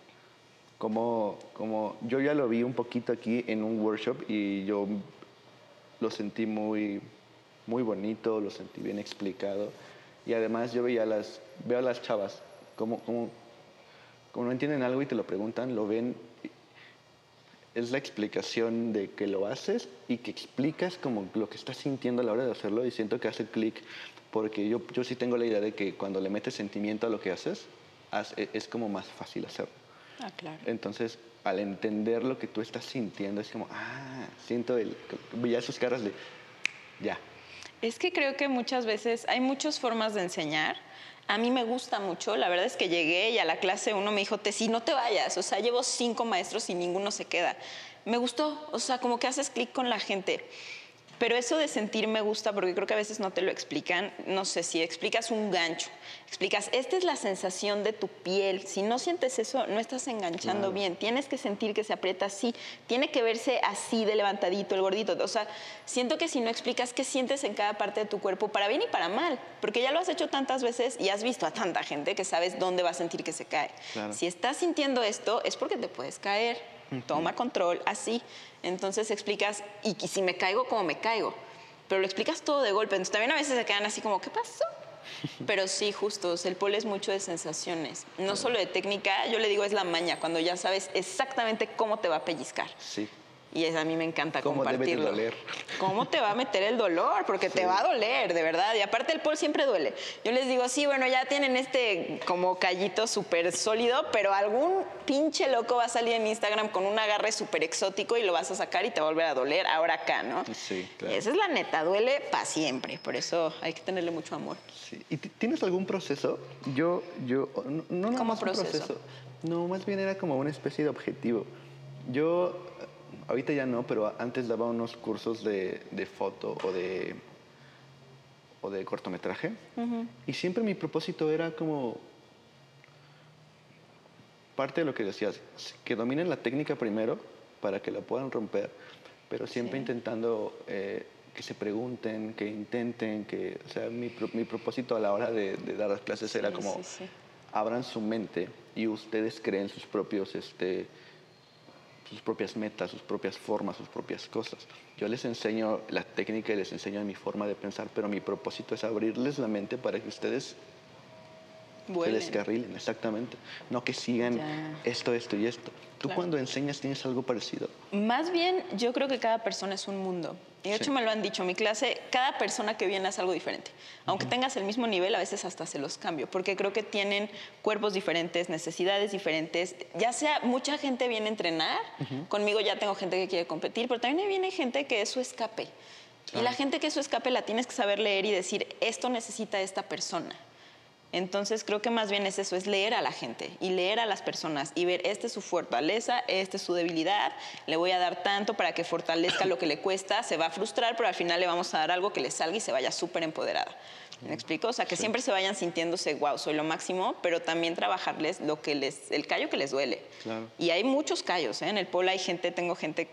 Como, como yo ya lo vi un poquito aquí en un workshop y yo lo sentí muy, muy bonito, lo sentí bien explicado. Y además yo veía las, veo a las chavas, como, como, como no entienden algo y te lo preguntan, lo ven es la explicación de que lo haces y que explicas como lo que estás sintiendo a la hora de hacerlo y siento que hace clic porque yo, yo sí tengo la idea de que cuando le metes sentimiento a lo que haces, haz- e- es como más fácil hacerlo. Ah, claro. Entonces, al entender lo que tú estás sintiendo, es como, ah, siento el, ya sus caras de, ya, Es que creo que muchas veces hay muchas formas de enseñar. A mí me gusta mucho. La verdad es que llegué y a la clase uno me dijo, Tessy, no te vayas. O sea, llevo cinco maestros y ninguno se queda. Me gustó. O sea, como que haces clic con la gente. Pero eso de sentir me gusta porque creo que a veces no te lo explican. No sé si explicas un gancho, explicas, esta es la sensación de tu piel. Si no sientes eso, no estás enganchando Claro. bien. Tienes que sentir que se aprieta así. Tiene que verse así de levantadito, el gordito. O sea, siento que si no explicas qué sientes en cada parte de tu cuerpo, para bien y para mal, porque ya lo has hecho tantas veces y has visto a tanta gente que sabes dónde va a sentir que se cae. Claro. Si estás sintiendo esto, es porque te puedes caer. Toma control, así. Entonces explicas, y, y si me caigo, ¿cómo me caigo? Pero lo explicas todo de golpe. Entonces también a veces se quedan así como, ¿qué pasó? Pero sí, justo, el pole es mucho de sensaciones, no solo de técnica, yo le digo es la maña, cuando ya sabes exactamente cómo te va a pellizcar. sí. Y es, a mí me encanta Cómo compartirlo. ¿Cómo te va a meter el dolor? Porque te va a doler, de verdad. Y aparte el pol siempre duele. Yo les digo, sí, bueno, ya tienen este como callito súper sólido, pero algún pinche loco va a salir en Instagram con un agarre súper exótico y lo vas a sacar y te va a volver a doler ahora acá, ¿no? Sí, claro. Esa es la neta, duele para siempre. Por eso hay que tenerle mucho amor. Sí. ¿Y ti- tienes algún proceso? Yo, yo, no, no ¿Cómo más un proceso? No, más bien era como una especie de objetivo. Yo, ahorita ya no, pero antes daba unos cursos de, de foto o de, o de cortometraje. Y siempre mi propósito era como parte de lo que decías, que dominen la técnica primero para que la puedan romper, pero siempre Sí. intentando eh, que se pregunten, que intenten, que, o sea, mi, mi propósito a la hora de, de dar las clases era como, sí, sí. abran su mente y ustedes creen sus propios, este, sus propias metas, sus propias formas, sus propias cosas. Yo les enseño la técnica y les enseño mi forma de pensar, pero mi propósito es abrirles la mente para que ustedes se Vuelen. descarrilen, exactamente. No que sigan Ya. esto, esto y esto. ¿Tú Claro. cuando enseñas tienes algo parecido? Más bien, yo creo que cada persona es un mundo. Y de Sí. hecho me lo han dicho, mi clase, cada persona que viene es algo diferente. Aunque tengas el mismo nivel, a veces hasta se los cambio, porque creo que tienen cuerpos diferentes, necesidades diferentes. Ya sea, mucha gente viene a entrenar, conmigo ya tengo gente que quiere competir, pero también viene gente que es su escape. Y la gente que es su escape la tienes que saber leer y decir, esto necesita esta persona. Entonces creo que más bien es eso, es leer a la gente y leer a las personas y ver, esta es su fortaleza, esta es su debilidad, le voy a dar tanto para que fortalezca lo que le cuesta, se va a frustrar, pero al final le vamos a dar algo que le salga y se vaya súper empoderada. ¿Me explico? O sea, que siempre se vayan sintiéndose, wow, soy lo máximo, pero también trabajarles lo que les, el callo que les duele. Claro. Y hay muchos callos, ¿eh? En el polo hay gente, tengo gente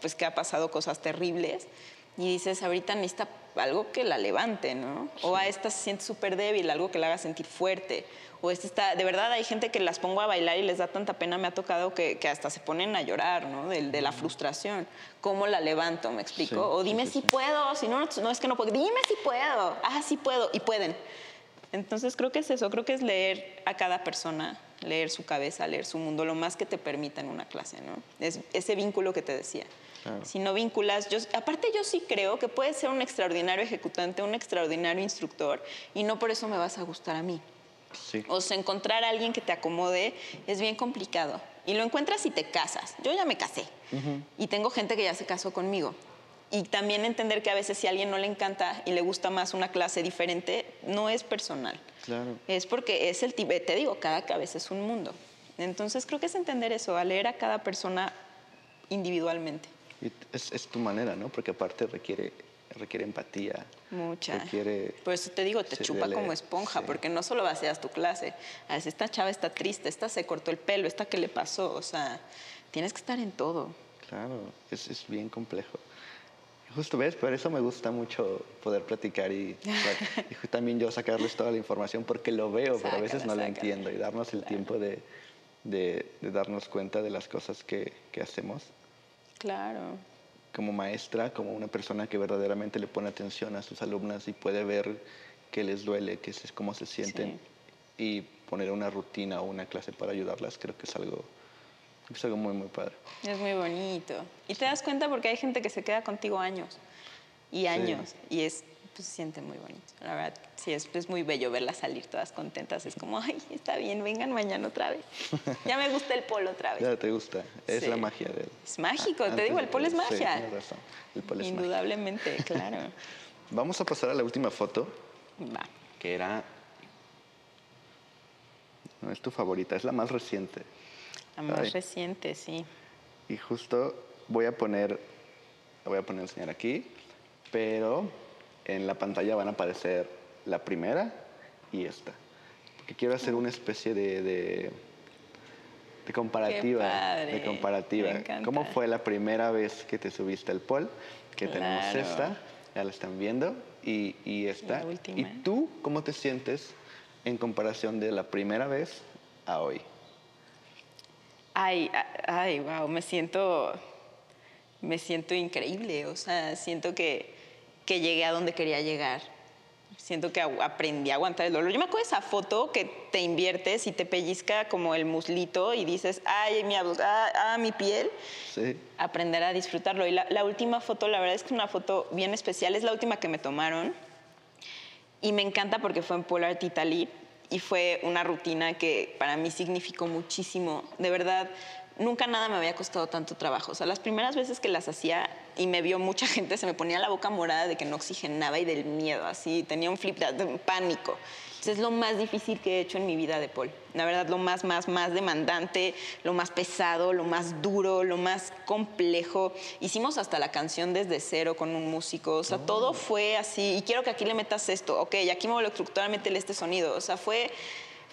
pues que ha pasado cosas terribles y dices, ahorita necesita algo que la levante, ¿no? O a esta se siente súper débil, algo que la haga sentir fuerte. O esta está, de verdad hay gente que las pongo a bailar y les da tanta pena, me ha tocado que, que hasta se ponen a llorar, ¿no? De, de la frustración. ¿Cómo la levanto? ¿Me explico? Sí, o dime sí, si puedo, si no, no es que no puedo, dime si puedo, ah, sí puedo, y pueden. Entonces creo que es eso, creo que es leer a cada persona, leer su cabeza, leer su mundo, lo más que te permita en una clase, ¿no? Es ese vínculo que te decía. Claro. Si no vinculas, yo, aparte yo sí creo que puedes ser un extraordinario ejecutante, un extraordinario instructor, y no por eso me vas a gustar a mí. Sí. O sea, encontrar a alguien que te acomode es bien complicado. Y lo encuentras si te casas. Yo ya me casé. Y tengo gente que ya se casó conmigo. Y también entender que a veces si a alguien no le encanta y le gusta más una clase diferente, no es personal. Claro. Es porque es el tipo, te digo, cada cabeza es un mundo. Entonces creo que es entender eso, a leer a cada persona individualmente. Es, es tu manera, ¿no? Porque aparte requiere, requiere empatía. Mucha. Requiere... Por eso te digo, te chupa de como esponja, sí. porque no solo vacias tu clase. A veces esta chava está triste, esta se cortó el pelo, esta que le pasó. O sea, tienes que estar en todo. Claro, es, es bien complejo. Justo ves, por eso me gusta mucho poder platicar y, y también yo sacarles toda la información porque lo veo, pero a veces no lo sácala. entiendo y darnos el tiempo de, de- de darnos cuenta de las cosas que, que hacemos Claro. como maestra, como una persona que verdaderamente le pone atención a sus alumnas y puede ver qué les duele, qué es, cómo se sienten y poner una rutina o una clase para ayudarlas, creo que es algo, es algo muy, muy padre. Es muy bonito. Y te das cuenta porque hay gente que se queda contigo años y años. Y es, pues, se siente muy bonito. La verdad, sí, es, es muy bello verlas salir todas contentas. Es como, ay, está bien, vengan mañana otra vez. Ya me gusta el polo otra vez. Ya te gusta, es Sí. la magia de él. Es mágico, te Antes digo, el polo es sí, magia. tienes razón, el polo es magia. Indudablemente, claro. Vamos a pasar a la última foto, Va. que era... No es tu favorita, es la más reciente. La más Ay. reciente, sí. Y justo voy a poner, la voy a poner enseñar aquí, pero en la pantalla van a aparecer la primera y esta. Porque quiero hacer una especie de, de, de comparativa. padre, De comparativa. me encanta. ¿Cómo fue la primera vez que te subiste al pol? Que tenemos Claro. esta, ya la están viendo, y, y esta. La última. ¿Y tú cómo te sientes en comparación de la primera vez a hoy? Ay, ay, wow, me siento, me siento increíble, o sea, siento que, que llegué a donde quería llegar. Siento que aprendí a aguantar el dolor. Yo me acuerdo de esa foto que te inviertes y te pellizca como el muslito y dices, ay, mi, ah, ah, mi piel. Sí. Aprender a disfrutarlo. Y la, la última foto, la verdad es que es una foto bien especial, es la última que me tomaron. Y me encanta porque fue en Polar Italy y fue una rutina que para mí significó muchísimo. De verdad, nunca nada me había costado tanto trabajo. O sea, las primeras veces que las hacía y me vio mucha gente, se me ponía la boca morada de que no oxigenaba y del miedo, así, tenía un flip, de pánico. Entonces, es lo más difícil que he hecho en mi vida de pol. La verdad, lo más, más, más demandante, lo más pesado, lo más duro, lo más complejo. Hicimos hasta la canción desde cero con un músico. O sea, todo fue así. Y quiero que aquí le metas esto. Ok, y aquí me voy a estructurar, métele este sonido. O sea, fue,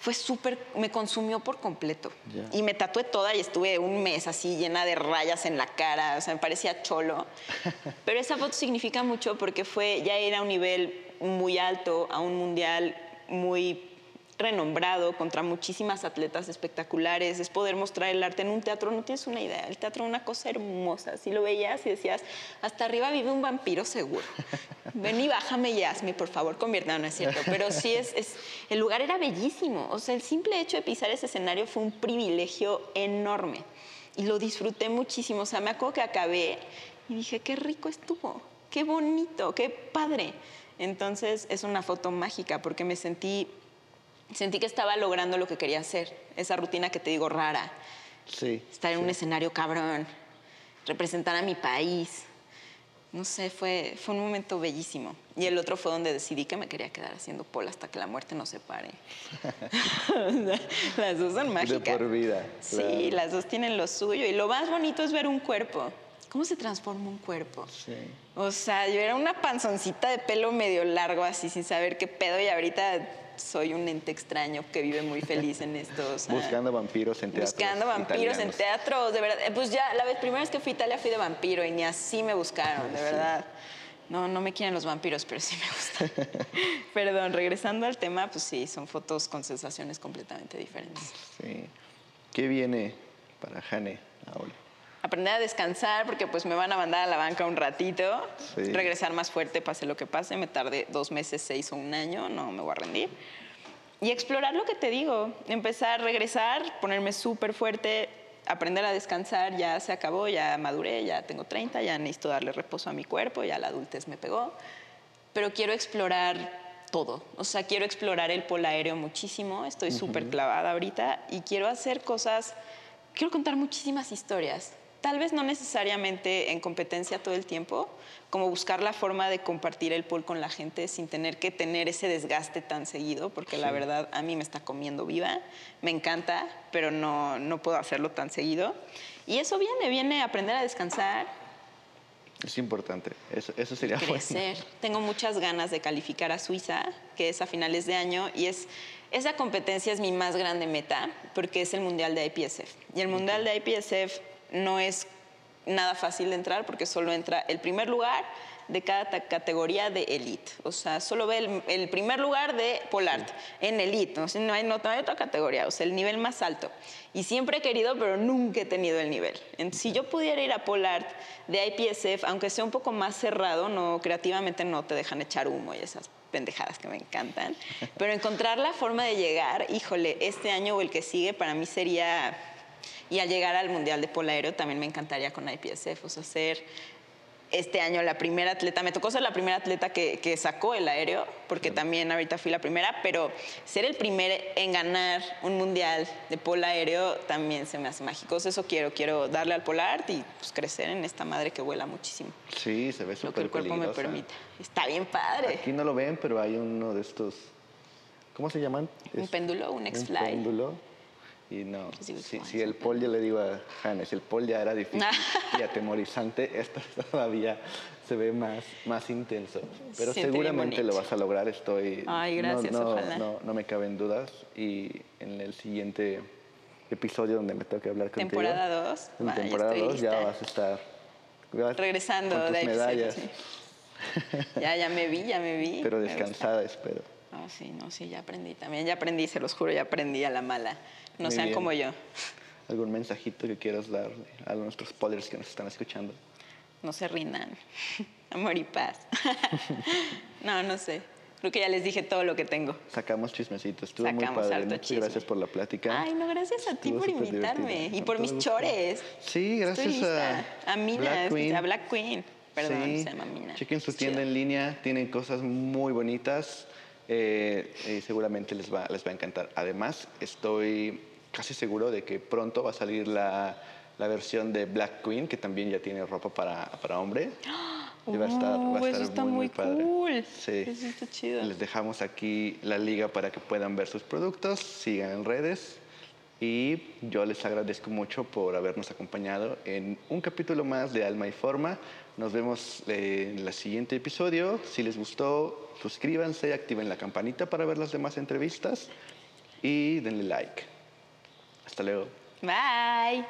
fue súper, me consumió por completo. Y me tatué toda y estuve un mes así llena de rayas en la cara. O sea, me parecía cholo. Pero esa foto significa mucho porque fue ya ir a un nivel muy alto, a un mundial muy renombrado, contra muchísimas atletas espectaculares, es poder mostrar el arte en un teatro, no tienes una idea, el teatro es una cosa hermosa, si lo veías y decías, hasta arriba vive un vampiro seguro, ven y bájame y hazme, por favor, conviértame, no es cierto, pero sí es, es, el lugar era bellísimo, o sea, el simple hecho de pisar ese escenario fue un privilegio enorme y lo disfruté muchísimo, o sea, me acuerdo que acabé y dije, qué rico estuvo, qué bonito, qué padre. Entonces es una foto mágica porque me sentí sentí que estaba logrando lo que quería hacer, esa rutina que te digo rara. Sí. Estar en un escenario cabrón, representar a mi país. No sé, fue, fue un momento bellísimo. Y el otro fue donde decidí que me quería quedar haciendo pol hasta que la muerte nos separe. las dos son mágicas. De por vida. Sí, claro. las dos tienen lo suyo. Y lo más bonito es ver un cuerpo. ¿Cómo se transforma un cuerpo? Sí. O sea, yo era una panzoncita de pelo medio largo, así sin saber qué pedo, y ahorita soy un ente extraño que vive muy feliz en estos. Buscando vampiros en teatros. Buscando vampiros italianos. en teatros, de verdad. Pues ya, la vez, primera vez que fui a Italia fui de vampiro y ni así me buscaron, de verdad. No, no me quieren los vampiros, pero sí me gustan. Perdón, regresando al tema, pues sí, son fotos con sensaciones completamente diferentes. Sí. ¿Qué viene para Jane ahora? Aprender a descansar porque pues me van a mandar a la banca un ratito, Sí. regresar más fuerte, pase lo que pase, me tardé dos meses, seis o un año, no me voy a rendir. Y explorar lo que te digo, empezar a regresar, ponerme súper fuerte, aprender a descansar, ya se acabó, ya maduré, ya tengo 30, ya necesito darle reposo a mi cuerpo, ya la adultez me pegó, pero quiero explorar todo, o sea, quiero explorar el polo aéreo muchísimo, estoy súper clavada ahorita y quiero hacer cosas, quiero contar muchísimas historias, tal vez no necesariamente en competencia todo el tiempo, como buscar la forma de compartir el pool con la gente sin tener que tener ese desgaste tan seguido, porque la verdad a mí me está comiendo viva, me encanta, pero no, no puedo hacerlo tan seguido. Y eso viene, viene a aprender a descansar, Es importante. Eso, eso sería bueno. crecer. Tengo muchas ganas de calificar a Suiza, que es a finales de año, y es esa competencia es mi más grande meta, porque es el Mundial de IPSF. Y el Mundial de IPSF no es nada fácil de entrar, porque solo entra el primer lugar de cada categoría de elite. O sea, solo ve el, el primer lugar de Polart en elite. O sea, no hay, no, no hay otra categoría, o sea, el nivel más alto. Y siempre he querido, pero nunca he tenido el nivel. Entonces, si yo pudiera ir a Polart de IPSF, aunque sea un poco más cerrado, no creativamente no te dejan echar humo y esas pendejadas que me encantan, pero encontrar la forma de llegar, híjole, este año o el que sigue para mí sería y al llegar al Mundial de Polo Aéreo también me encantaría con IPSF, o sea, ser este año la primera atleta, me tocó ser la primera atleta que, que sacó el aéreo, porque también ahorita fui la primera, pero ser el primer en ganar un mundial de polo aéreo también se me hace mágico. Eso quiero, quiero darle al polar y pues, crecer en esta madre que vuela muchísimo. Sí, se ve Lo que súper el cuerpo me permite. Está bien padre. Aquí no lo ven, pero hay uno de estos. ¿Cómo se llaman? Un Es- péndulo, un Un X-Fly. péndulo. Y no, si, "Ay, si el pol ya le digo a Hannes, el pol ya era difícil y atemorizante, esto todavía se ve más, más intenso. Pero seguramente lo vas a lograr, estoy... Ay, no- gracias, no, ojalá. No, no me caben dudas y en el siguiente episodio donde me toque hablar contigo... Temporada dos, En va, ya temporada estoy 2 ya vas a estar... vas Regresando con tus de medallas, sí. Ya, ya me vi, ya me vi. pero descansada espero. No, sí, no, sí, ya aprendí también. Ya aprendí, se los juro, ya aprendí a la mala. No Muy sean bien. como yo. ¿Algún mensajito que quieras darle a nuestros pollers que nos están escuchando? No se rindan. Amor y paz. no, no sé. Creo que ya les dije todo lo que tengo. Sacamos chismecitos, estuvo muy Sacamos padre. harto Muchas chisme. gracias por la plática. Ay, no, gracias a ti por invitarme. divertido. Y por mis gusto. chores. Sí, gracias a, a Mina, Black a Black Queen. Perdón, Sí. se llama Mina. Chequen su tienda chido. en línea, tienen cosas muy bonitas eh, y seguramente les va, les va a encantar. Además, estoy casi seguro de que pronto va a salir la, la versión de Black Queen, que también ya tiene ropa para, para hombre. Y va a estar, va a Oh, estar eso está muy, muy padre. cool. Sí. Eso está chido. Les dejamos aquí la liga para que puedan ver sus productos, sigan en redes y yo les agradezco mucho por habernos acompañado en un capítulo más de Alma y Forma. Nos vemos en el siguiente episodio. Si les gustó, suscríbanse, activen la campanita para ver las demás entrevistas y denle like. Hasta luego. Bye.